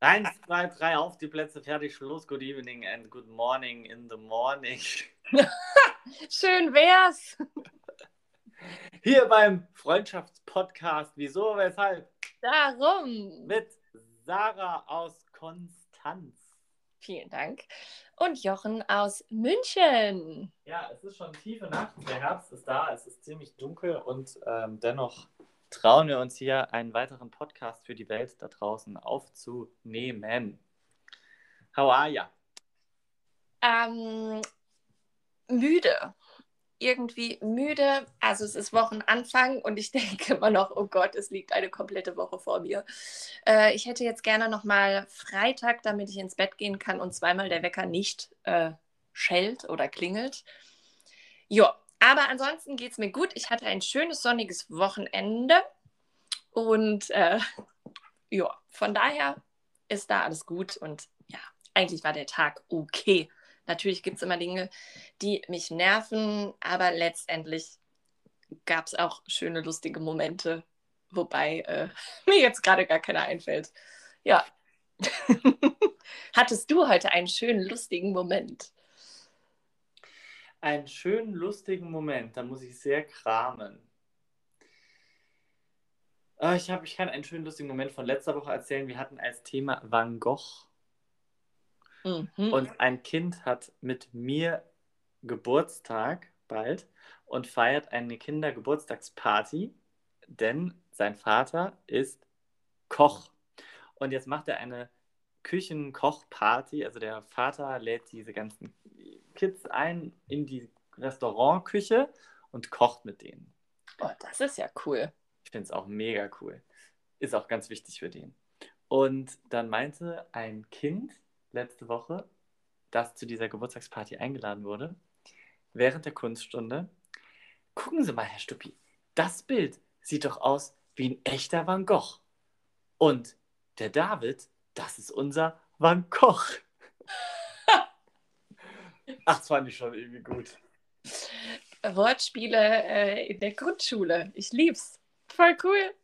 Eins, zwei, drei, auf die Plätze, fertig, Schluss, good evening and good morning in the morning. Schön wär's. Hier beim Freundschaftspodcast, wieso, weshalb? Darum. Mit Sarah aus Konstanz. Vielen Dank. Und Jochen aus München. Ja, es ist schon tiefe Nacht, der Herbst ist da, es ist ziemlich dunkel und ähm, dennoch trauen wir uns hier einen weiteren Podcast für die Welt da draußen aufzunehmen. How are ya? Ähm, müde. Irgendwie müde. Also es ist Wochenanfang und ich denke immer noch, oh Gott, es liegt eine komplette Woche vor mir. Äh, ich hätte jetzt gerne noch mal Freitag, damit ich ins Bett gehen kann und zweimal der Wecker nicht äh, schellt oder klingelt. Ja, aber ansonsten geht es mir gut. Ich hatte ein schönes sonniges Wochenende. Und äh, ja, von daher ist da alles gut. Und ja, eigentlich war der Tag okay. Natürlich gibt es immer Dinge, die mich nerven, aber letztendlich gab es auch schöne, lustige Momente, wobei äh, mir jetzt gerade gar keiner einfällt. Ja. Hattest du heute einen schönen, lustigen Moment? Einen schönen, lustigen Moment, da muss ich sehr kramen. Äh, ich, hab, ich kann einen schönen, lustigen Moment von letzter Woche erzählen. Wir hatten als Thema Van Gogh. Mhm. Und ein Kind hat mit mir Geburtstag bald und feiert eine Kindergeburtstagsparty, denn sein Vater ist Koch. Und jetzt macht er eine Küchenkochparty. Also der Vater lädt diese ganzen Kids ein in die Restaurantküche und kocht mit denen. Oh, das ist ja cool. Ich finde es auch mega cool. Ist auch ganz wichtig für den. Und dann meinte ein Kind letzte Woche, das zu dieser Geburtstagsparty eingeladen wurde, während der Kunststunde, gucken Sie mal, Herr Stuppi, das Bild sieht doch aus wie ein echter Van Gogh. Und der David, das ist unser Van Gogh. Ach, das fand ich schon irgendwie gut. Wortspiele äh, in der Grundschule. Ich lieb's. Voll cool.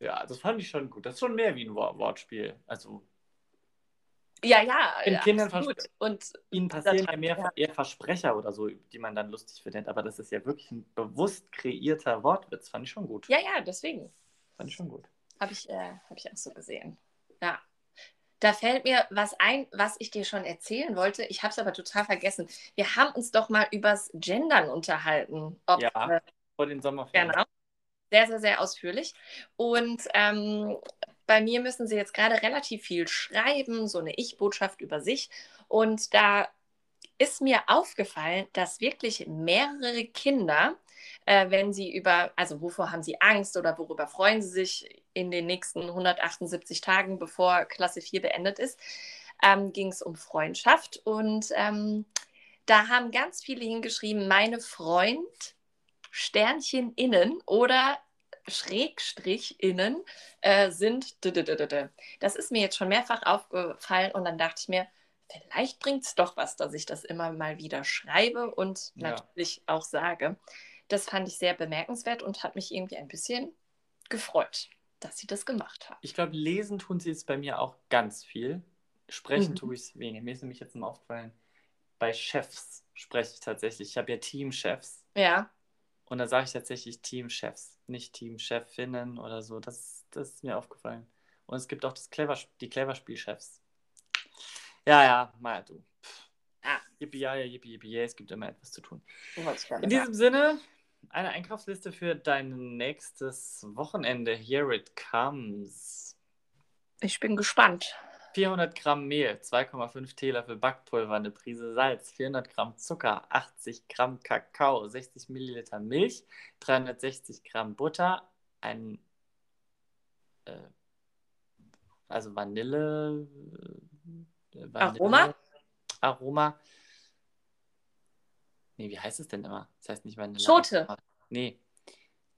Ja, das fand ich schon gut. Das ist schon mehr wie ein Wortspiel. Also. Ja, ja. In Kindern gut. Und ihnen passieren ja mehr eher Versprecher oder so, die man dann lustig findet. Aber das ist ja wirklich ein bewusst kreierter Wortwitz. Fand ich schon gut. Ja, ja, deswegen. Fand ich schon gut. Habe ich, äh, hab ich auch so gesehen. Ja. Da fällt mir was ein, was ich dir schon erzählen wollte. Ich habe es aber total vergessen. Wir haben uns doch mal übers Gendern unterhalten. Ob, ja, äh, vor den Sommerferien. Genau. Sehr, sehr, sehr ausführlich. Und ähm, bei mir müssen sie jetzt gerade relativ viel schreiben, so eine Ich-Botschaft über sich. Und da ist mir aufgefallen, dass wirklich mehrere Kinder, äh, wenn sie über, also wovor haben sie Angst oder worüber freuen sie sich in den nächsten 178 Tagen, bevor Klasse 4 beendet ist, ähm, ging es um Freundschaft. Und ähm, da haben ganz viele hingeschrieben, meine Freund, Sternchen innen oder Schrägstrich innen äh, sind. Das ist mir jetzt schon mehrfach aufgefallen und dann dachte ich mir, vielleicht bringt es doch was, dass ich das immer mal wieder schreibe und ja. natürlich auch sage. Das fand ich sehr bemerkenswert und hat mich irgendwie ein bisschen gefreut, dass sie das gemacht haben. Ich glaube, lesen tun sie jetzt bei mir auch ganz viel. Sprechen mhm. tue ich es wenig. Mir ist nämlich jetzt mal aufgefallen, bei Chefs spreche ich tatsächlich. Ich habe ja Teamchefs. Ja. Und da sage ich tatsächlich Teamchefs, nicht Teamchefinnen oder so. Das, das ist mir aufgefallen. Und es gibt auch das Clever, die Cleverspielchefs. Ja, ja, mal du. Ah, yippie, ja, ja, yippie, yippie, yeah, es gibt immer etwas zu tun. In diesem Sinne, eine Einkaufsliste für dein nächstes Wochenende. Here it comes. Ich bin gespannt. 400 Gramm Mehl, 2,5 Teelöffel Backpulver, eine Prise Salz, 400 Gramm Zucker, 80 Gramm Kakao, 60 Milliliter Milch, 360 Gramm Butter, ein äh, also Vanille, Vanille, Aroma? Aroma. Nee, wie heißt es denn immer? Das heißt nicht Vanille. Schote. Nee,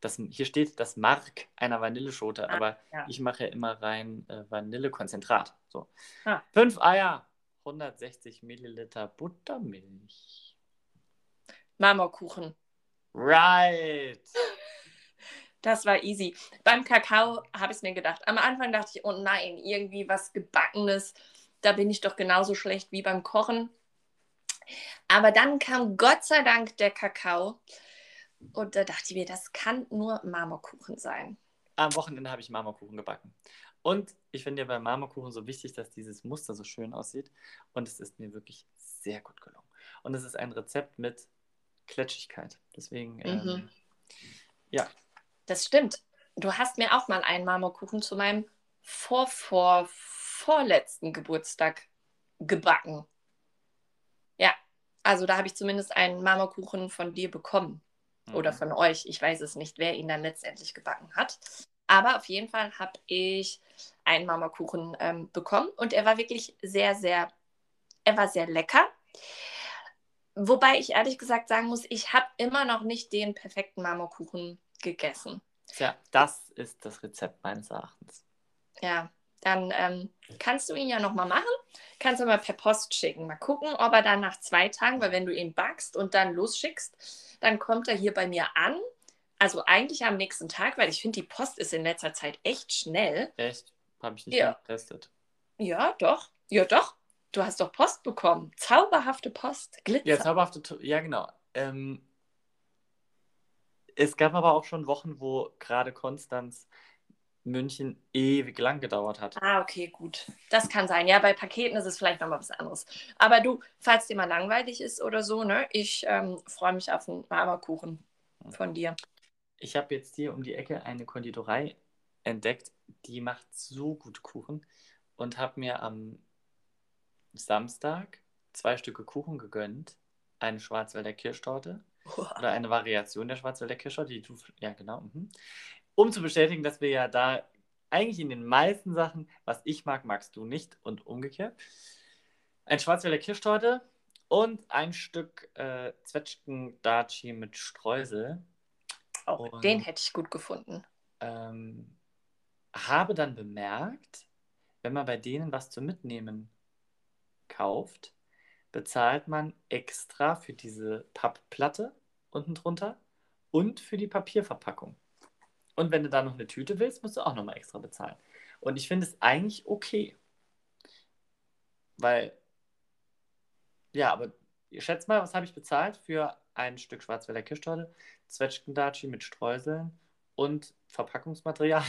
das, hier steht das Mark einer Vanilleschote, ah, aber ja. ich mache ja immer rein äh, Vanillekonzentrat. So. Ah. Fünf Eier, 160 Milliliter Buttermilch. Marmorkuchen. Right. Das war easy. Beim Kakao habe ich es mir gedacht. Am Anfang dachte ich, oh nein, irgendwie was Gebackenes. Da bin ich doch genauso schlecht wie beim Kochen. Aber dann kam Gott sei Dank der Kakao. Und da dachte ich mir, das kann nur Marmorkuchen sein. Am Wochenende habe ich Marmorkuchen gebacken. Und ich finde ja beim Marmorkuchen so wichtig, dass dieses Muster so schön aussieht. Und es ist mir wirklich sehr gut gelungen. Und es ist ein Rezept mit Kletschigkeit. Deswegen, ähm, mhm. ja. Das stimmt. Du hast mir auch mal einen Marmorkuchen zu meinem vor, vor, vorletzten Geburtstag gebacken. Ja, also da habe ich zumindest einen Marmorkuchen von dir bekommen. Mhm. Oder von euch. Ich weiß es nicht, wer ihn dann letztendlich gebacken hat. Aber auf jeden Fall habe ich einen Marmorkuchen ähm, bekommen und er war wirklich sehr, sehr, er war sehr lecker. Wobei ich ehrlich gesagt sagen muss, ich habe immer noch nicht den perfekten Marmorkuchen gegessen. Ja, das ist das Rezept meines Erachtens. Ja, dann ähm, kannst du ihn ja nochmal machen. Kannst du mal per Post schicken. Mal gucken, ob er dann nach zwei Tagen, weil wenn du ihn backst und dann losschickst, dann kommt er hier bei mir an. Also eigentlich am nächsten Tag, weil ich finde, die Post ist in letzter Zeit echt schnell. Echt? Habe ich nicht ja. getestet. Ja, doch. Ja, doch. Du hast doch Post bekommen. Zauberhafte Post. Glitzer. Ja, zauberhafte, ja genau. Ähm, es gab aber auch schon Wochen, wo gerade Konstanz München ewig lang gedauert hat. Ah, okay, gut. Das kann sein. Ja, bei Paketen ist es vielleicht nochmal was anderes. Aber du, falls dir mal langweilig ist oder so, ne, ich ähm, freue mich auf einen Marmorkuchen von dir. Ich habe jetzt hier um die Ecke eine Konditorei entdeckt, die macht so gut Kuchen und habe mir am Samstag zwei Stücke Kuchen gegönnt. Eine Schwarzwälder Kirschtorte oder eine Variation der Schwarzwälder Kirschtorte. Die du, ja, genau. Mhm. Um zu bestätigen, dass wir ja da eigentlich in den meisten Sachen, was ich mag, magst du nicht und umgekehrt. Ein Schwarzwälder Kirschtorte und ein Stück äh, Zwetschgen-Daci mit Streusel. Auch und, den hätte ich gut gefunden. Ähm, habe dann bemerkt, wenn man bei denen was zu mitnehmen kauft, bezahlt man extra für diese Pappplatte unten drunter und für die Papierverpackung. Und wenn du da noch eine Tüte willst, musst du auch nochmal extra bezahlen. Und ich finde es eigentlich okay. Weil, ja, aber ihr schätzt mal, was habe ich bezahlt für ein Stück Schwarzwälder Kirschtorte, Zwetschgendatschi mit Streuseln und Verpackungsmaterial?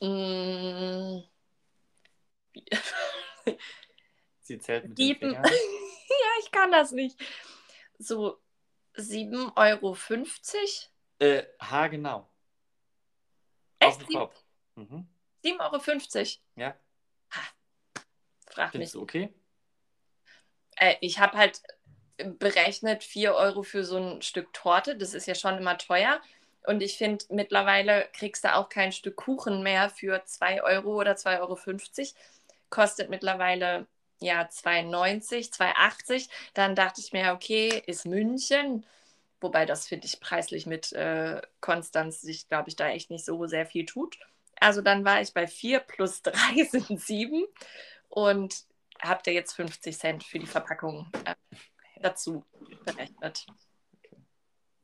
Mm. Sie zählt mit Sieben. den Fingern. ja, ich kann das nicht. So 7,50 Euro? Äh, ha, genau. Echt? Auf den Kopf. Mhm. 7,50 Euro? Ja. Ha. Frag Findest mich. du okay? Äh, ich habe halt berechnet 4 Euro für so ein Stück Torte. Das ist ja schon immer teuer. Und ich finde, mittlerweile kriegst du auch kein Stück Kuchen mehr für 2 Euro oder 2,50 Euro. Kostet mittlerweile ja 2,90, 2,80. Dann dachte ich mir, okay, ist München. Wobei das finde ich preislich mit äh, Konstanz sich, glaube ich, da echt nicht so sehr viel tut. Also dann war ich bei 4 plus 3 sind 7 und habt ihr jetzt 50 Cent für die Verpackung äh, dazu berechnet.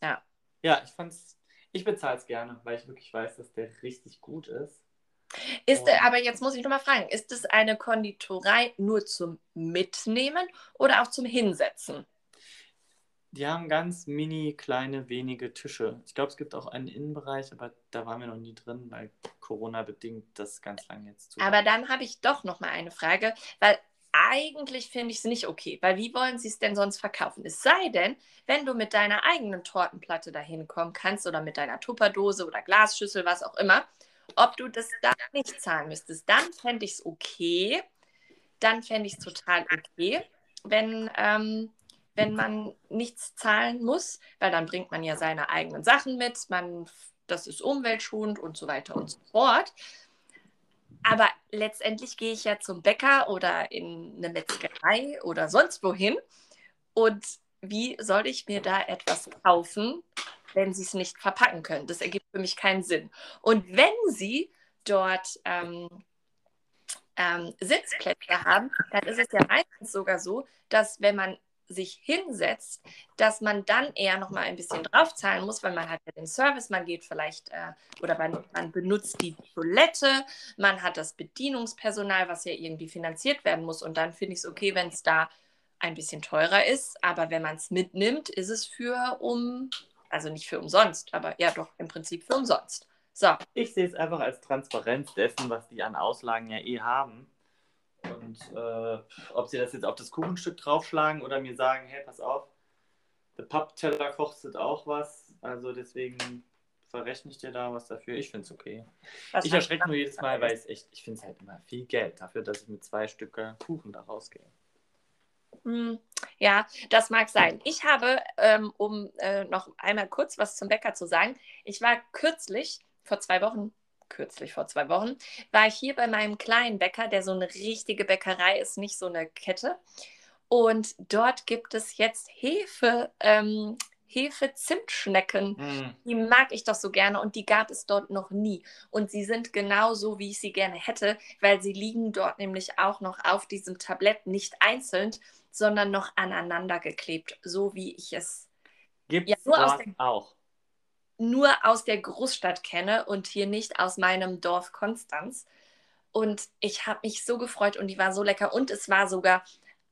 Ja. Ja, ich fand's ich bezahle es gerne, weil ich wirklich weiß, dass der richtig gut ist. Ist der, aber jetzt muss ich nochmal fragen, ist es eine Konditorei nur zum Mitnehmen oder auch zum Hinsetzen? Die haben ganz mini kleine, wenige Tische. Ich glaube, es gibt auch einen Innenbereich, aber da waren wir noch nie drin, weil Corona bedingt das ganz lange jetzt zu. Aber dann habe ich doch noch mal eine Frage, weil eigentlich finde ich es nicht okay, weil wie wollen sie es denn sonst verkaufen? Es sei denn, wenn du mit deiner eigenen Tortenplatte dahin kommen kannst oder mit deiner Tupperdose oder Glasschüssel, was auch immer, ob du das dann nicht zahlen müsstest, dann fände ich es okay. Dann fände ich es total okay, wenn, ähm, wenn man nichts zahlen muss, weil dann bringt man ja seine eigenen Sachen mit, man, das ist umweltschonend und so weiter und so fort. Aber letztendlich gehe ich ja zum Bäcker oder in eine Metzgerei oder sonst wohin. Und wie soll ich mir da etwas kaufen, wenn sie es nicht verpacken können? Das ergibt für mich keinen Sinn. Und wenn sie dort ähm, ähm, Sitzplätze haben, dann ist es ja meistens sogar so, dass wenn man sich hinsetzt, dass man dann eher noch mal ein bisschen draufzahlen muss, weil man hat ja den Service, man geht vielleicht äh, oder man, man, benutzt die Toilette, man hat das Bedienungspersonal, was ja irgendwie finanziert werden muss. Und dann finde ich es okay, wenn es da ein bisschen teurer ist. Aber wenn man es mitnimmt, ist es für um, also nicht für umsonst, aber ja doch im Prinzip für umsonst. So. Ich sehe es einfach als Transparenz dessen, was die an Auslagen ja eh haben. Und äh, ob sie das jetzt auf das Kuchenstück draufschlagen oder mir sagen, hey, pass auf, der Pappteller kostet auch was. Also deswegen verrechne ich dir da was dafür. Ich finde es okay. Was ich erschrecke nur jedes Mal, weil es echt, ich finde es halt immer viel Geld dafür, dass ich mit zwei Stücke Kuchen da rausgehe. Hm, ja, das mag sein. Ich habe, ähm, um äh, noch einmal kurz was zum Bäcker zu sagen, ich war kürzlich, vor zwei Wochen, kürzlich vor zwei Wochen, war ich hier bei meinem kleinen Bäcker, der so eine richtige Bäckerei ist, nicht so eine Kette. Und dort gibt es jetzt Hefe, ähm, Hefe-Zimtschnecken. Mm. Die mag ich doch so gerne und die gab es dort noch nie. Und sie sind genau so, wie ich sie gerne hätte, weil sie liegen dort nämlich auch noch auf diesem Tablett nicht einzeln, sondern noch aneinander geklebt, so wie ich es Gibt ja, aus der, auch nur aus der Großstadt kenne und hier nicht aus meinem Dorf Konstanz. Und ich habe mich so gefreut und die war so lecker. Und es war sogar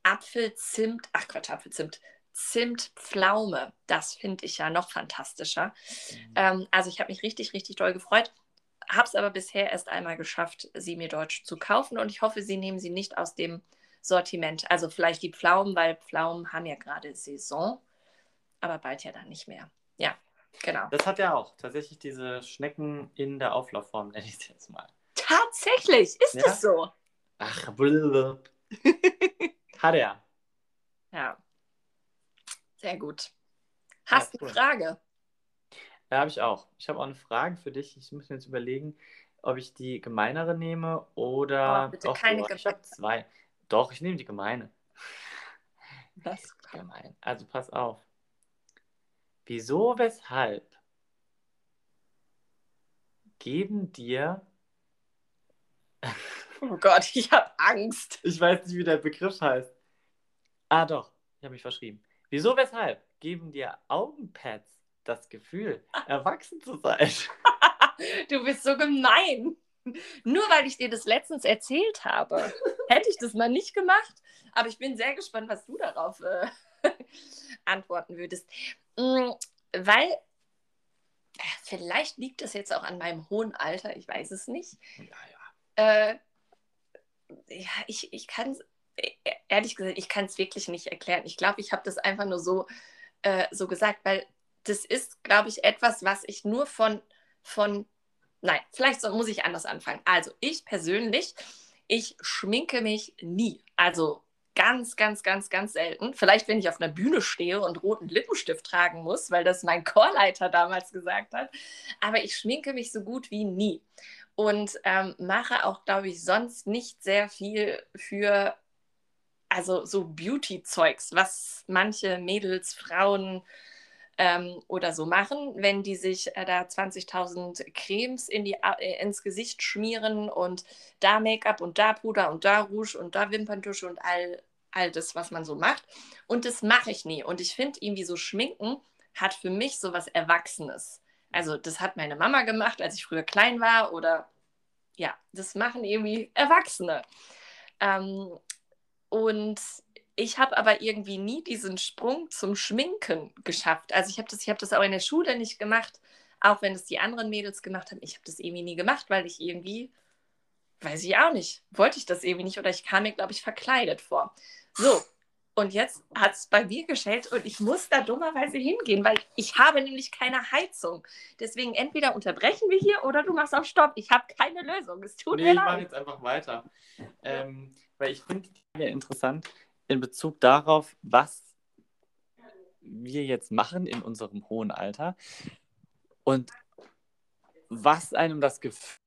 Apfelzimt, ach Quatsch, Apfelzimt, Zimtpflaume. Das finde ich ja noch fantastischer. Mhm. Ähm, also ich habe mich richtig, richtig doll gefreut. Habe es aber bisher erst einmal geschafft, sie mir deutsch zu kaufen. Und ich hoffe, sie nehmen sie nicht aus dem Sortiment. Also vielleicht die Pflaumen, weil Pflaumen haben ja gerade Saison, aber bald ja dann nicht mehr. Ja, Genau. Das hat er auch. Tatsächlich diese Schnecken in der Auflaufform, nenne ich es jetzt mal. Tatsächlich? Ist ja? das so? Ach, blablabla. hat er. Ja. Sehr gut. Hast du ja, cool. eine Frage? Ja, habe ich auch. Ich habe auch eine Frage für dich. Ich muss mir jetzt überlegen, ob ich die gemeinere nehme oder. Oh, bitte doch, keine oh, Ich habe zwei. Doch, ich nehme die gemeine. Was? Gemein. Also pass auf. Wieso, weshalb geben dir. Oh Gott, ich habe Angst. Ich weiß nicht, wie der Begriff heißt. Ah, doch, ich habe mich verschrieben. Wieso, weshalb geben dir Augenpads das Gefühl, erwachsen zu sein? du bist so gemein. Nur weil ich dir das letztens erzählt habe, hätte ich das mal nicht gemacht. Aber ich bin sehr gespannt, was du darauf äh, antworten würdest. Mm, weil äh, vielleicht liegt es jetzt auch an meinem hohen Alter, ich weiß es nicht. Ja, ja. Äh, ja, ich, ich kann es, äh, ehrlich gesagt, ich kann es wirklich nicht erklären. Ich glaube, ich habe das einfach nur so, äh, so gesagt, weil das ist, glaube ich, etwas, was ich nur von, von, nein, vielleicht so, muss ich anders anfangen. Also ich persönlich, ich schminke mich nie. Also ganz, ganz, ganz, ganz selten. Vielleicht, wenn ich auf einer Bühne stehe und roten Lippenstift tragen muss, weil das mein Chorleiter damals gesagt hat. Aber ich schminke mich so gut wie nie. Und ähm, mache auch, glaube ich, sonst nicht sehr viel für, also so Beauty-Zeugs, was manche Mädels, Frauen ähm, oder so machen, wenn die sich äh, da 20.000 Cremes in die, äh, ins Gesicht schmieren und da Make-up und da Puder und da Rouge und da Wimperntusche und all, all das, was man so macht. Und das mache ich nie. Und ich finde irgendwie so Schminken hat für mich so was Erwachsenes. Also das hat meine Mama gemacht, als ich früher klein war oder ja, das machen irgendwie Erwachsene. Ähm, und ich habe aber irgendwie nie diesen Sprung zum Schminken geschafft. Also ich habe das, hab das auch in der Schule nicht gemacht, auch wenn es die anderen Mädels gemacht haben. Ich habe das irgendwie nie gemacht, weil ich irgendwie, weiß ich auch nicht, wollte ich das irgendwie nicht oder ich kam mir, glaube ich, verkleidet vor. So, und jetzt hat es bei mir geschellt und ich muss da dummerweise hingehen, weil ich habe nämlich keine Heizung. Deswegen entweder unterbrechen wir hier oder du machst auf Stopp. Ich habe keine Lösung. Es tut nee, mir leid. Ich mache jetzt einfach weiter. Ähm, weil ich finde die interessant in Bezug darauf, was wir jetzt machen in unserem hohen Alter und was einem das Gefühl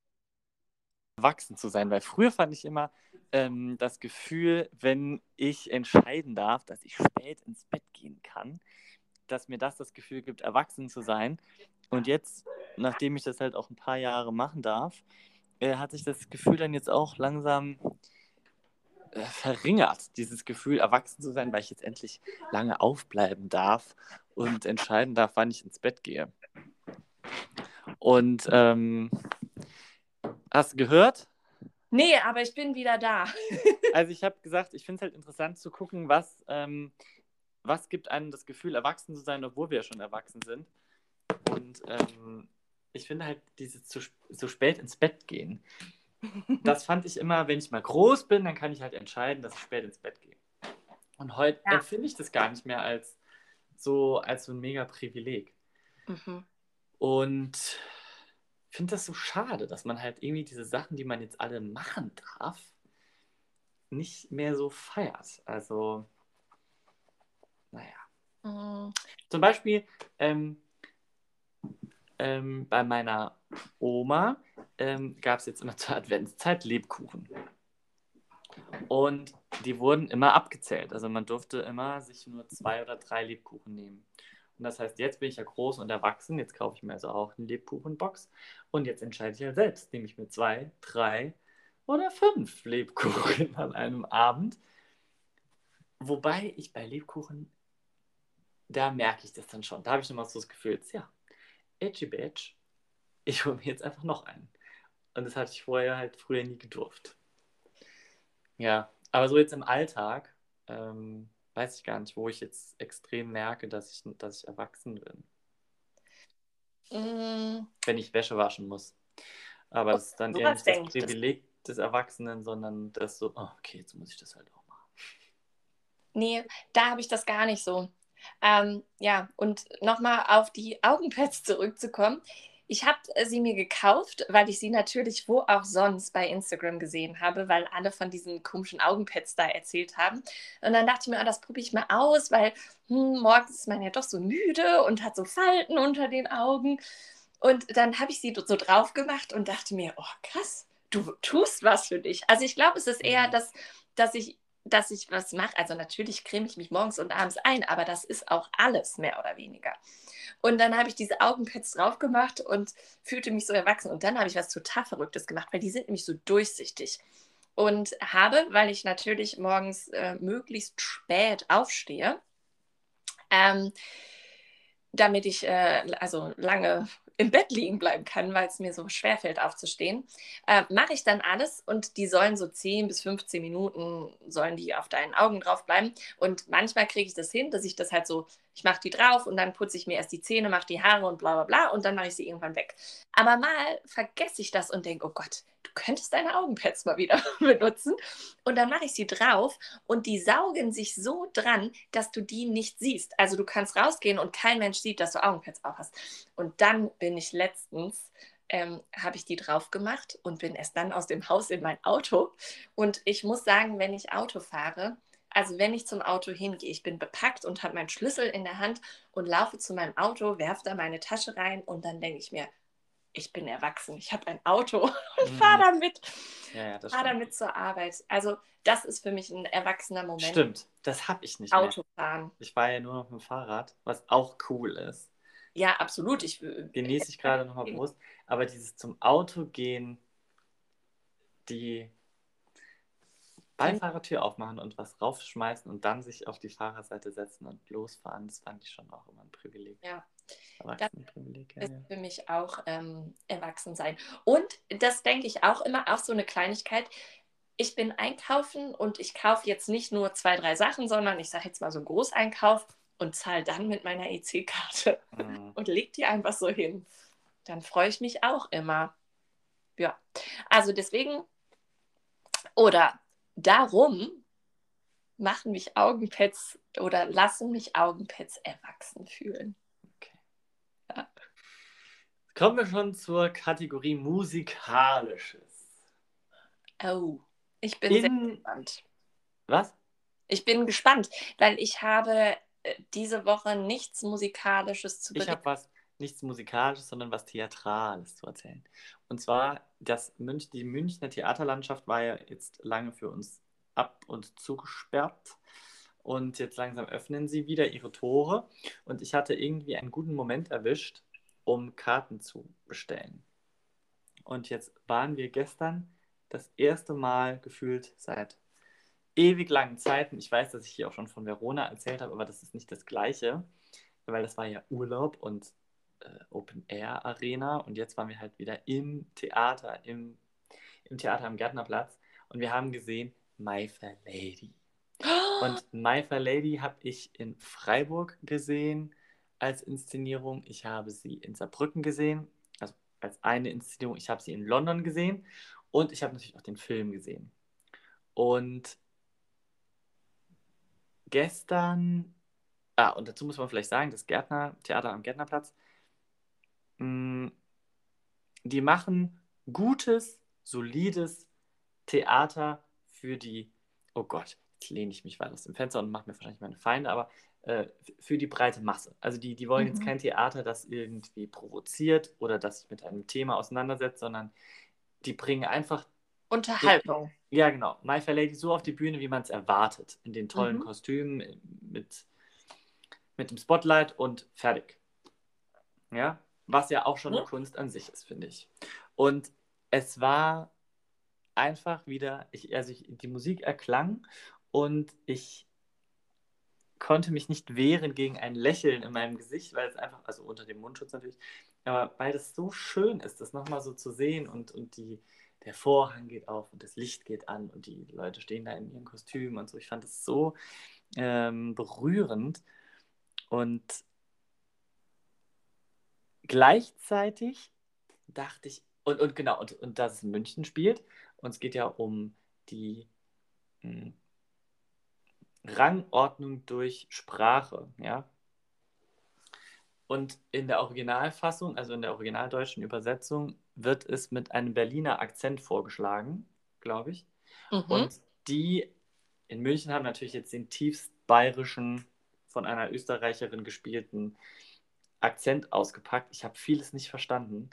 erwachsen zu sein, weil früher fand ich immer ähm, das Gefühl, wenn ich entscheiden darf, dass ich spät ins Bett gehen kann, dass mir das das Gefühl gibt, erwachsen zu sein. Und jetzt, nachdem ich das halt auch ein paar Jahre machen darf, äh, hat sich das Gefühl dann jetzt auch langsam äh, verringert, dieses Gefühl, erwachsen zu sein, weil ich jetzt endlich lange aufbleiben darf und entscheiden darf, wann ich ins Bett gehe. Und ähm, hast du gehört? Nee, aber ich bin wieder da. also ich habe gesagt, ich finde es halt interessant zu gucken, was, ähm, was gibt einem das Gefühl, erwachsen zu sein, obwohl wir schon erwachsen sind. Und ähm, ich finde halt dieses zu, so spät ins Bett gehen, das fand ich immer, wenn ich mal groß bin, dann kann ich halt entscheiden, dass ich spät ins Bett gehe. Und heute ja. empfinde ich das gar nicht mehr als so, als so ein mega Privileg. Mhm. Und finde das so schade, dass man halt irgendwie diese Sachen, die man jetzt alle machen darf, nicht mehr so feiert. Also, naja. Mhm. Zum Beispiel ähm, ähm, bei meiner Oma ähm, gab es jetzt immer zur Adventszeit Lebkuchen. Und die wurden immer abgezählt. Also man durfte immer sich nur zwei oder drei Lebkuchen nehmen. Und das heißt, jetzt bin ich ja groß und erwachsen, jetzt kaufe ich mir also auch eine Lebkuchenbox. Und jetzt entscheide ich ja selbst, nehme ich mir zwei, drei oder fünf Lebkuchen an einem Abend. Wobei ich bei Lebkuchen, da merke ich das dann schon. Da habe ich nochmal so das Gefühl, ja, edgy badge, ich hole mir jetzt einfach noch einen. Und das hatte ich vorher halt früher nie gedurft. Ja, aber so jetzt im Alltag ähm, weiß ich gar nicht, wo ich jetzt extrem merke, dass ich, dass ich erwachsen bin. Mm. Wenn ich Wäsche waschen muss. Aber das ist dann eher nicht das Privileg des Erwachsenen, sondern das so, oh, okay, jetzt muss ich das halt auch machen. Nee, da habe ich das gar nicht so. Ähm, ja, und nochmal auf die Augenpads zurückzukommen. Ich habe äh, sie mir gekauft, weil ich sie natürlich wo auch sonst bei Instagram gesehen habe, weil alle von diesen komischen Augenpads da erzählt haben. Und dann dachte ich mir, oh, das probiere ich mal aus, weil hm, morgens ist man ja doch so müde und hat so Falten unter den Augen. Und dann habe ich sie so drauf gemacht und dachte mir, oh krass, du tust was für dich. Also ich glaube, es ist eher, dass, dass ich dass ich was mache. Also natürlich creme ich mich morgens und abends ein, aber das ist auch alles mehr oder weniger. Und dann habe ich diese Augenpads drauf gemacht und fühlte mich so erwachsen. Und dann habe ich was total Verrücktes gemacht, weil die sind nämlich so durchsichtig. Und habe, weil ich natürlich morgens äh, möglichst spät aufstehe, ähm, damit ich äh, also lange im Bett liegen bleiben kann, weil es mir so schwerfällt aufzustehen, äh, mache ich dann alles und die sollen so 10 bis 15 Minuten, sollen die auf deinen Augen drauf bleiben. Und manchmal kriege ich das hin, dass ich das halt so, ich mache die drauf und dann putze ich mir erst die Zähne, mache die Haare und bla bla bla und dann mache ich sie irgendwann weg. Aber mal vergesse ich das und denke, oh Gott, du könntest deine Augenpads mal wieder benutzen. Und dann mache ich sie drauf und die saugen sich so dran, dass du die nicht siehst. Also du kannst rausgehen und kein Mensch sieht, dass du Augenpads auf hast. Und dann bin ich letztens ähm, habe ich die drauf gemacht und bin erst dann aus dem Haus in mein Auto. Und ich muss sagen, wenn ich Auto fahre, also wenn ich zum Auto hingehe, ich bin bepackt und habe meinen Schlüssel in der Hand und laufe zu meinem Auto, werfe da meine Tasche rein und dann denke ich mir, ich bin erwachsen, ich habe ein Auto und mhm. fahre damit, ja, ja, fahr damit zur Arbeit. Also das ist für mich ein erwachsener Moment. Stimmt, das habe ich nicht Autofahren. Mehr. Ich fahre ja nur noch mit dem Fahrrad, was auch cool ist. Ja, absolut. Ich, äh, Genieße ich gerade nochmal bewusst. Aber dieses zum Auto gehen, die Beifahrertür aufmachen und was raufschmeißen und dann sich auf die Fahrerseite setzen und losfahren, das fand ich schon auch immer ein Privileg. Ja, das ist für mich auch ähm, Erwachsensein. Und das denke ich auch immer, auch so eine Kleinigkeit. Ich bin einkaufen und ich kaufe jetzt nicht nur zwei, drei Sachen, sondern ich sage jetzt mal so einen Großeinkauf und zahle dann mit meiner EC-Karte mhm. und lege die einfach so hin. Dann freue ich mich auch immer. Ja, also deswegen oder darum machen mich Augenpads oder lassen mich Augenpads erwachsen fühlen. Kommen wir schon zur Kategorie Musikalisches. Oh, ich bin In... sehr gespannt. Was? Ich bin gespannt, weil ich habe äh, diese Woche nichts Musikalisches zu berichten. Ich habe was, nichts Musikalisches, sondern was Theatrales zu erzählen. Und zwar, das Münch, die Münchner Theaterlandschaft war ja jetzt lange für uns ab- und zugesperrt. Und jetzt langsam öffnen sie wieder ihre Tore. Und ich hatte irgendwie einen guten Moment erwischt, um Karten zu bestellen. Und jetzt waren wir gestern das erste Mal gefühlt seit ewig langen Zeiten, ich weiß, dass ich hier auch schon von Verona erzählt habe, aber das ist nicht das Gleiche, weil das war ja Urlaub und äh, Open Air Arena und jetzt waren wir halt wieder im Theater, im, im Theater am Gärtnerplatz und wir haben gesehen My Fair Lady. Und My Fair Lady habe ich in Freiburg gesehen als Inszenierung. Ich habe sie in Saarbrücken gesehen, also als eine Inszenierung. Ich habe sie in London gesehen und ich habe natürlich auch den Film gesehen. Und gestern, ah, und dazu muss man vielleicht sagen, das Gärtner, Theater am Gärtnerplatz, mh, mm, die machen gutes, solides Theater für die, oh Gott, jetzt lehne ich mich weit aus dem Fenster und mache mir wahrscheinlich meine Feinde, aber äh, für die breite Masse. Also die, die wollen mhm. jetzt kein Theater, das irgendwie provoziert oder das sich mit einem Thema auseinandersetzt, sondern die bringen einfach Unterhaltung. Die, ja, genau. My Fair Lady so auf die Bühne, wie man es erwartet. In den tollen mhm. Kostümen, mit, mit dem Spotlight und fertig. Ja, was ja auch schon eine Kunst an sich ist, finde ich. Und es war einfach wieder, ich, also ich, die Musik erklang und ich konnte mich nicht wehren gegen ein Lächeln in meinem Gesicht, weil es einfach, also unter dem Mundschutz natürlich, aber weil es so schön ist, das nochmal so zu sehen und, und die, der Vorhang geht auf und das Licht geht an und die Leute stehen da in ihren Kostümen und so. Ich fand es so ähm, berührend und gleichzeitig dachte ich, und, und genau, und, und dass es in München spielt, und es geht ja um die mh, hm, Rangordnung durch Sprache, ja. Und in der Originalfassung, also in der originaldeutschen Übersetzung, wird es mit einem Berliner Akzent vorgeschlagen, glaube ich. Mhm. Und die in München haben natürlich jetzt den tiefst bayerischen, von einer Österreicherin gespielten Akzent ausgepackt. Ich habe vieles nicht verstanden.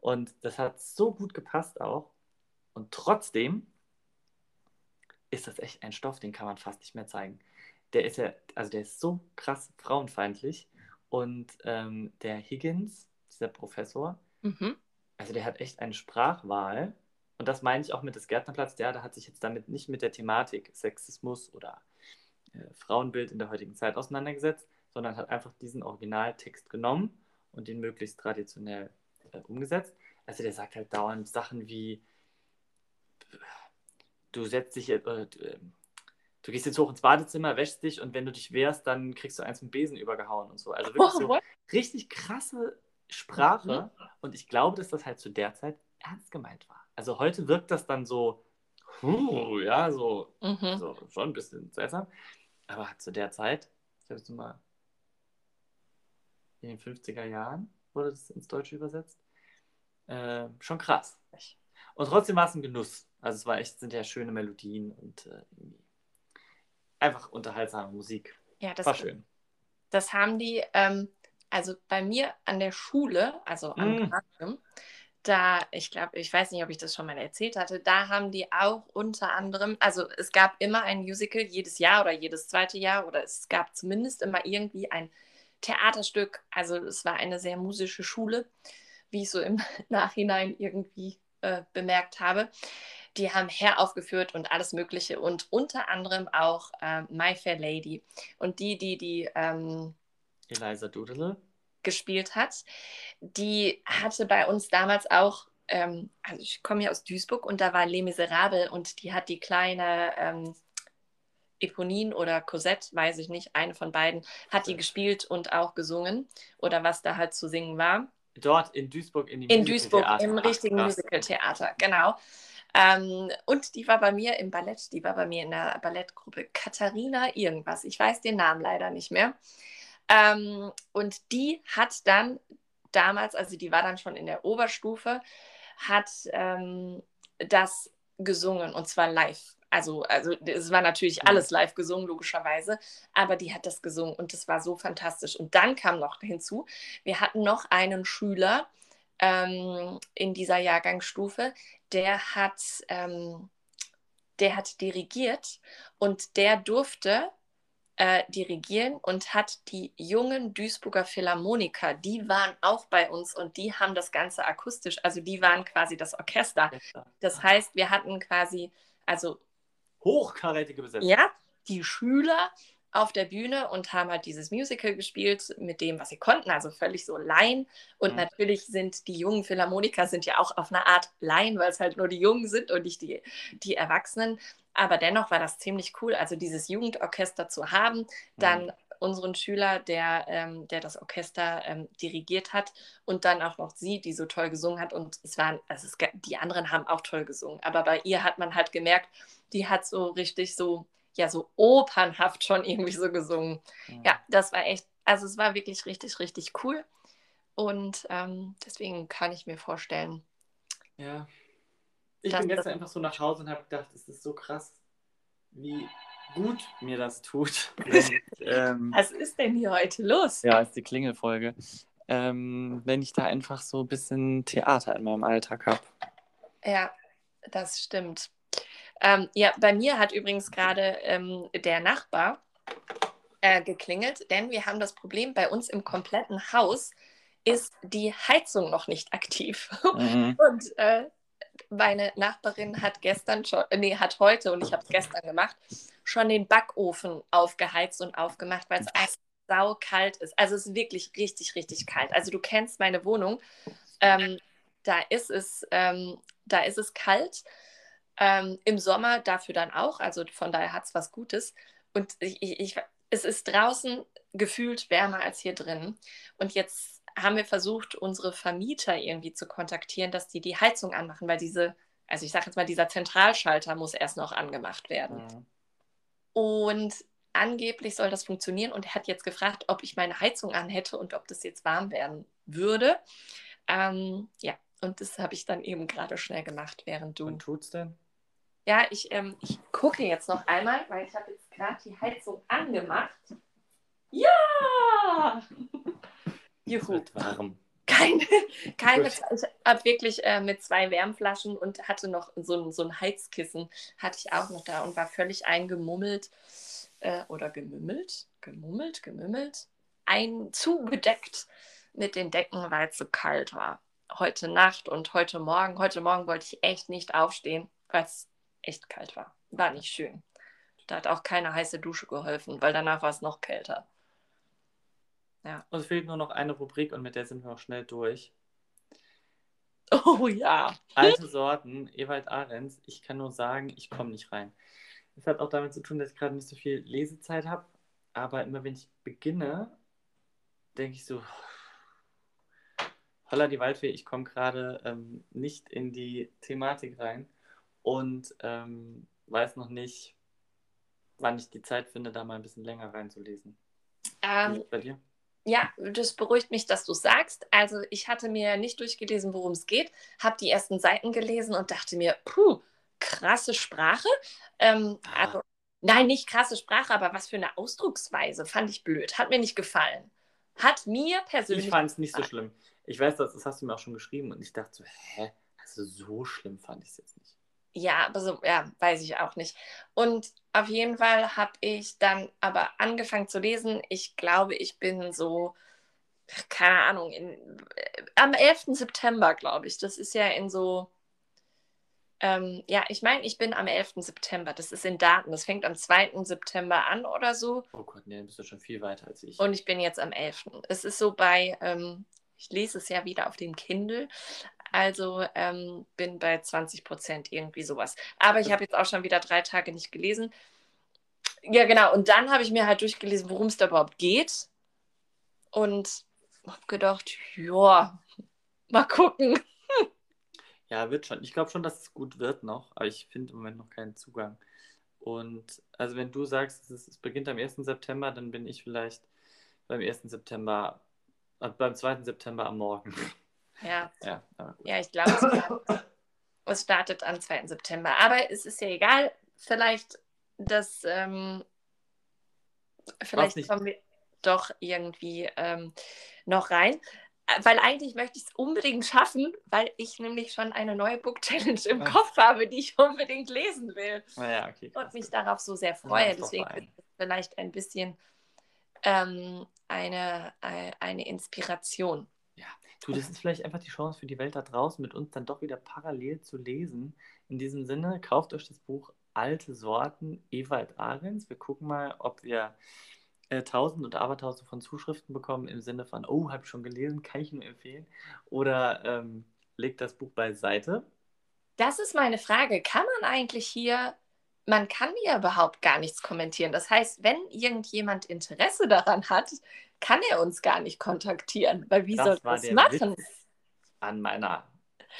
Und das hat so gut gepasst auch. Und trotzdem ist das echt ein Stoff, den kann man fast nicht mehr zeigen. Der ist ja, also der ist so krass frauenfeindlich. Und ähm, der Higgins, dieser Professor, mhm. also der hat echt eine Sprachwahl. Und das meine ich auch mit des Gärtnerplatz. Der, der hat sich jetzt damit nicht mit der Thematik Sexismus oder äh, Frauenbild in der heutigen Zeit auseinandergesetzt, sondern hat einfach diesen Originaltext genommen und den möglichst traditionell äh, umgesetzt. Also der sagt halt dauernd Sachen wie, du setzt dich, äh, du gehst jetzt hoch ins Badezimmer, wäschst dich und wenn du dich wehrst, dann kriegst du eins mit Besen übergehauen und so. Also wirklich so richtig krasse Sprache. Mhm. Und ich glaube, dass das halt zu der Zeit ernst gemeint war. Also heute wirkt das dann so, huh, ja, so, mhm. so schon ein bisschen seltsam. Aber zu der Zeit, ich habe jetzt mal in den 50er Jahren wurde das ins Deutsche übersetzt. Äh, schon krass. Und trotzdem war es ein Genuss. Also es war echt, sind ja schöne Melodien und äh, einfach unterhaltsame Musik. Ja, das war schön. Das haben die, ähm, also bei mir an der Schule, also am mm. Gymnasium, da, ich glaube, ich weiß nicht, ob ich das schon mal erzählt hatte, da haben die auch unter anderem, also es gab immer ein Musical jedes Jahr oder jedes zweite Jahr oder es gab zumindest immer irgendwie ein Theaterstück. Also es war eine sehr musische Schule, wie ich so im Nachhinein irgendwie äh, bemerkt habe. Die haben Hair aufgeführt und alles Mögliche und unter anderem auch äh, My Fair Lady. Und die, die die ähm, Eliza Doodle gespielt hat, die hatte bei uns damals auch, ähm, also ich komme ja aus Duisburg und da war Les Miserables und die hat die kleine ähm, Eponine oder Cosette, weiß ich nicht, eine von beiden, hat die gespielt und auch gesungen oder was da halt zu singen war. Dort in Duisburg in In Duisburg im richtigen Musical-Theater, genau. Ähm, und die war bei mir im Ballett, die war bei mir in der Ballettgruppe Katharina irgendwas. Ich weiß den Namen leider nicht mehr. Ähm, und die hat dann damals, also die war dann schon in der Oberstufe, hat ähm, das gesungen und zwar live. Also, also es war natürlich alles live gesungen, logischerweise, aber die hat das gesungen und das war so fantastisch. Und dann kam noch hinzu, wir hatten noch einen Schüler ähm, in dieser Jahrgangsstufe, der hat, ähm, der hat dirigiert und der durfte äh, dirigieren und hat die jungen Duisburger Philharmoniker, die waren auch bei uns und die haben das Ganze akustisch, also die waren quasi das Orchester. Das heißt, wir hatten quasi, also hochkarätige Besetzung. Ja, die Schüler auf der Bühne und haben halt dieses Musical gespielt mit dem, was sie konnten, also völlig so Laien. Und mhm. natürlich sind die jungen Philharmoniker sind ja auch auf eine Art Laien, weil es halt nur die Jungen sind und nicht die, die Erwachsenen. Aber dennoch war das ziemlich cool, also dieses Jugendorchester zu haben, dann mhm. unseren Schüler, der, ähm, der das Orchester ähm, dirigiert hat und dann auch noch sie, die so toll gesungen hat. Und es waren, also es, die anderen haben auch toll gesungen, aber bei ihr hat man halt gemerkt, die hat so richtig so ja so opernhaft schon irgendwie so gesungen. Ja, ja das war echt, also es war wirklich richtig, richtig cool. Und ähm, deswegen kann ich mir vorstellen. Ja. Ich bin gestern einfach so nach Hause und habe gedacht, es ist so krass, wie gut mir das tut. Und, ähm, Was ist denn hier heute los? Ja, ist die Klingelfolge. Ähm, wenn ich da einfach so ein bisschen Theater in meinem Alltag habe. Ja, das stimmt. Ähm, ja, bei mir hat übrigens gerade ähm, der Nachbar äh, geklingelt, denn wir haben das Problem, bei uns im kompletten Haus ist die Heizung noch nicht aktiv. Mhm. Und äh, meine Nachbarin hat gestern schon, nee, hat heute, und ich habe es gestern gemacht, schon den Backofen aufgeheizt und aufgemacht, weil es einfach sau kalt ist. Also es ist wirklich richtig, richtig kalt. Also du kennst meine Wohnung. Ähm, da ist es, ähm, da ist es kalt. Ähm, Im Sommer dafür dann auch, also von daher hat es was Gutes. Und ich, ich, es ist draußen gefühlt wärmer als hier drin. Und jetzt haben wir versucht, unsere Vermieter irgendwie zu kontaktieren, dass die die Heizung anmachen, weil diese, also ich sage jetzt mal, dieser Zentralschalter muss erst noch angemacht werden. Mhm. Und angeblich soll das funktionieren und er hat jetzt gefragt, ob ich meine Heizung anhätte und ob das jetzt warm werden würde. Ähm, ja, und das habe ich dann eben gerade schnell gemacht, während du. Und tut's denn? Ja, ich, ähm, ich gucke jetzt noch einmal, weil ich habe jetzt gerade die Heizung angemacht. Ja! Juhu. Wird warm. Keine, keine ich habe wirklich äh, mit zwei Wärmflaschen und hatte noch so ein, so ein Heizkissen, hatte ich auch noch da und war völlig eingemummelt äh, oder gemümmelt, gemummelt, gemümmelt, ein zugedeckt mit den Decken, weil es so kalt war. Heute Nacht und heute Morgen. Heute Morgen wollte ich echt nicht aufstehen, weil es echt kalt war. War nicht schön. Da hat auch keine heiße Dusche geholfen, weil danach war es noch kälter. Ja. Uns fehlt nur noch eine Rubrik und mit der sind wir auch schnell durch. Oh ja. Alte Sorten, Ewald Ahrens. Ich kann nur sagen, ich komme nicht rein. Das hat auch damit zu tun, dass ich gerade nicht so viel Lesezeit habe. Aber immer wenn ich beginne, denke ich so, holla die Waldfee, ich komme gerade ähm, nicht in die Thematik rein und ähm, weiß noch nicht, wann ich die Zeit finde, da mal ein bisschen länger reinzulesen. Ähm, bei dir? Ja, das beruhigt mich, dass du sagst. Also ich hatte mir nicht durchgelesen, worum es geht, habe die ersten Seiten gelesen und dachte mir, puh, krasse Sprache. Ähm, ah. also, nein, nicht krasse Sprache, aber was für eine Ausdrucksweise. Fand ich blöd. Hat mir nicht gefallen. Hat mir persönlich. Ich fand es nicht so schlimm. Ich weiß, das, das hast du mir auch schon geschrieben und ich dachte so, hä? Also so schlimm fand ich es jetzt nicht. Ja, aber so, ja, weiß ich auch nicht. Und auf jeden Fall habe ich dann aber angefangen zu lesen. Ich glaube, ich bin so, keine Ahnung, in, am 11. September, glaube ich. Das ist ja in so, ähm, ja, ich meine, ich bin am 11. September. Das ist in Daten. Das fängt am 2. September an oder so. Oh Gott, nee, dann bist du schon viel weiter als ich. Und ich bin jetzt am 11. Es ist so bei, ähm, ich lese es ja wieder auf dem Kindle, also ähm, bin bei 20 Prozent irgendwie sowas. Aber ich habe jetzt auch schon wieder drei Tage nicht gelesen. Ja, genau. Und dann habe ich mir halt durchgelesen, worum es da überhaupt geht. Und habe gedacht, ja, mal gucken. Ja, wird schon. Ich glaube schon, dass es gut wird noch, aber ich finde im Moment noch keinen Zugang. Und also wenn du sagst, es, es beginnt am 1. September, dann bin ich vielleicht beim 1. September, äh, beim 2. September am Morgen. Ja. Ja, ja ich glaube, es startet am 2. September. Aber es ist ja egal. Vielleicht, dass ähm, vielleicht kommen wir doch irgendwie ähm, noch rein. Weil eigentlich möchte ich es unbedingt schaffen, weil ich nämlich schon eine neue Book Challenge im Ach. Kopf habe, die ich unbedingt lesen will. Ah ja, okay, und mich darauf so sehr freue. Deswegen vielleicht ein bisschen ähm, eine, äh, eine Inspiration. Du, das ist vielleicht einfach die Chance für die Welt da draußen, mit uns dann doch wieder parallel zu lesen. In diesem Sinne, kauft euch das Buch alte Sorten Ewald Ahrens. Wir gucken mal, ob wir äh, tausend und abertausend von Zuschriften bekommen im Sinne von, oh, habe ich schon gelesen, kann ich nur empfehlen. Oder ähm, legt das Buch beiseite. Das ist meine Frage. Kann man eigentlich hier, man kann ja überhaupt gar nichts kommentieren. Das heißt, wenn irgendjemand Interesse daran hat, kann er uns gar nicht kontaktieren, weil wie das soll das machen? Witz an meiner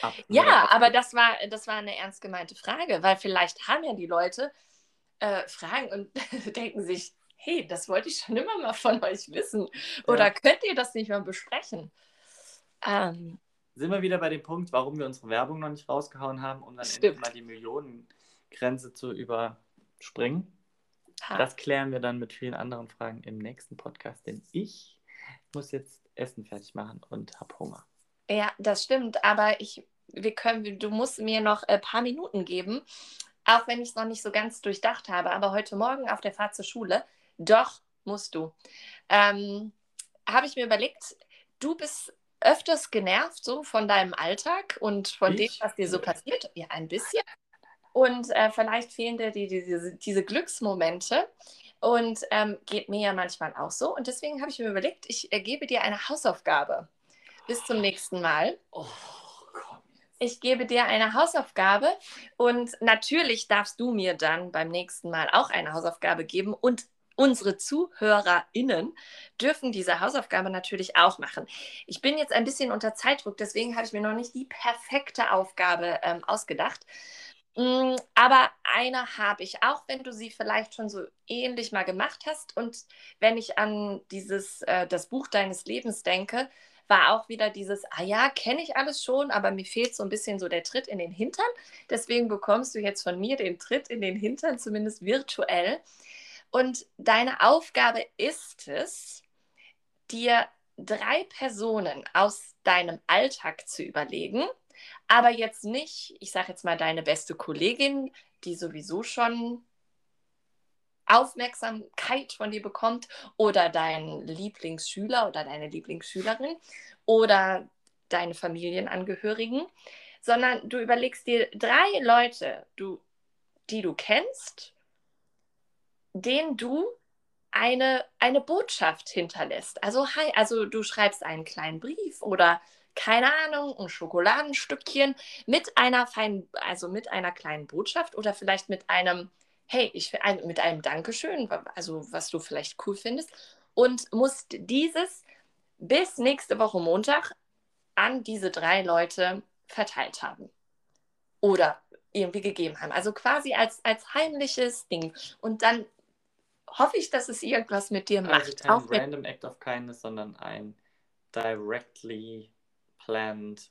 Ab ja, aber das war, das war eine ernst gemeinte Frage, weil vielleicht haben ja die Leute äh, Fragen und denken sich, hey, das wollte ich schon immer mal von euch wissen. Oder ja. könnt ihr das nicht mal besprechen? Ähm, Sind wir wieder bei dem Punkt, warum wir unsere Werbung noch nicht rausgehauen haben, um dann stimmt. endlich mal die Millionengrenze zu überspringen? Ha. Das klären wir dann mit vielen anderen Fragen im nächsten Podcast, denn ich muss jetzt Essen fertig machen und habe Hunger. Ja, das stimmt, aber ich, wir können, du musst mir noch ein paar Minuten geben, auch wenn ich es noch nicht so ganz durchdacht habe. Aber heute Morgen auf der Fahrt zur Schule, doch musst du, ähm, habe ich mir überlegt, du bist öfters genervt so von deinem Alltag und von ich? dem, was dir so passiert. Ja, ein bisschen. Und äh, vielleicht fehlen dir die, die, diese, diese Glücksmomente. Und ähm, geht mir ja manchmal auch so. Und deswegen habe ich mir überlegt, ich äh, gebe dir eine Hausaufgabe. Bis zum nächsten Mal. Oh. Ich gebe dir eine Hausaufgabe und natürlich darfst du mir dann beim nächsten Mal auch eine Hausaufgabe geben und unsere ZuhörerInnen dürfen diese Hausaufgabe natürlich auch machen. Ich bin jetzt ein bisschen unter Zeitdruck, deswegen habe ich mir noch nicht die perfekte Aufgabe ähm, ausgedacht. Mm, aber eine habe ich, auch wenn du sie vielleicht schon so ähnlich mal gemacht hast. Und wenn ich an dieses, äh, das Buch deines Lebens denke, war auch wieder dieses, ah ja, kenne ich alles schon, aber mir fehlt so ein bisschen so der Tritt in den Hintern. Deswegen bekommst du jetzt von mir den Tritt in den Hintern, zumindest virtuell. Und deine Aufgabe ist es, dir drei Personen aus deinem Alltag zu überlegen, aber jetzt nicht, ich sage jetzt mal, deine beste Kollegin, die sowieso schon Aufmerksamkeit von dir bekommt oder dein Lieblingsschüler oder deine Lieblingsschülerin oder deine Familienangehörigen, sondern du überlegst dir drei Leute, du, die du kennst, denen du eine, eine Botschaft hinterlässt. Also, also du schreibst einen kleinen Brief oder keine Ahnung, ein Schokoladenstückchen mit einer feinen, also mit einer kleinen Botschaft oder vielleicht mit einem hey, ich ein, mit einem Dankeschön, also was du vielleicht cool findest, und musst dieses bis nächste Woche Montag an diese drei Leute verteilt haben. Oder irgendwie gegeben haben. Also quasi als, als heimliches Ding. Und dann hoffe ich, dass es irgendwas mit dir also macht. Also kein Auch random Act of Kindness, sondern ein directly planned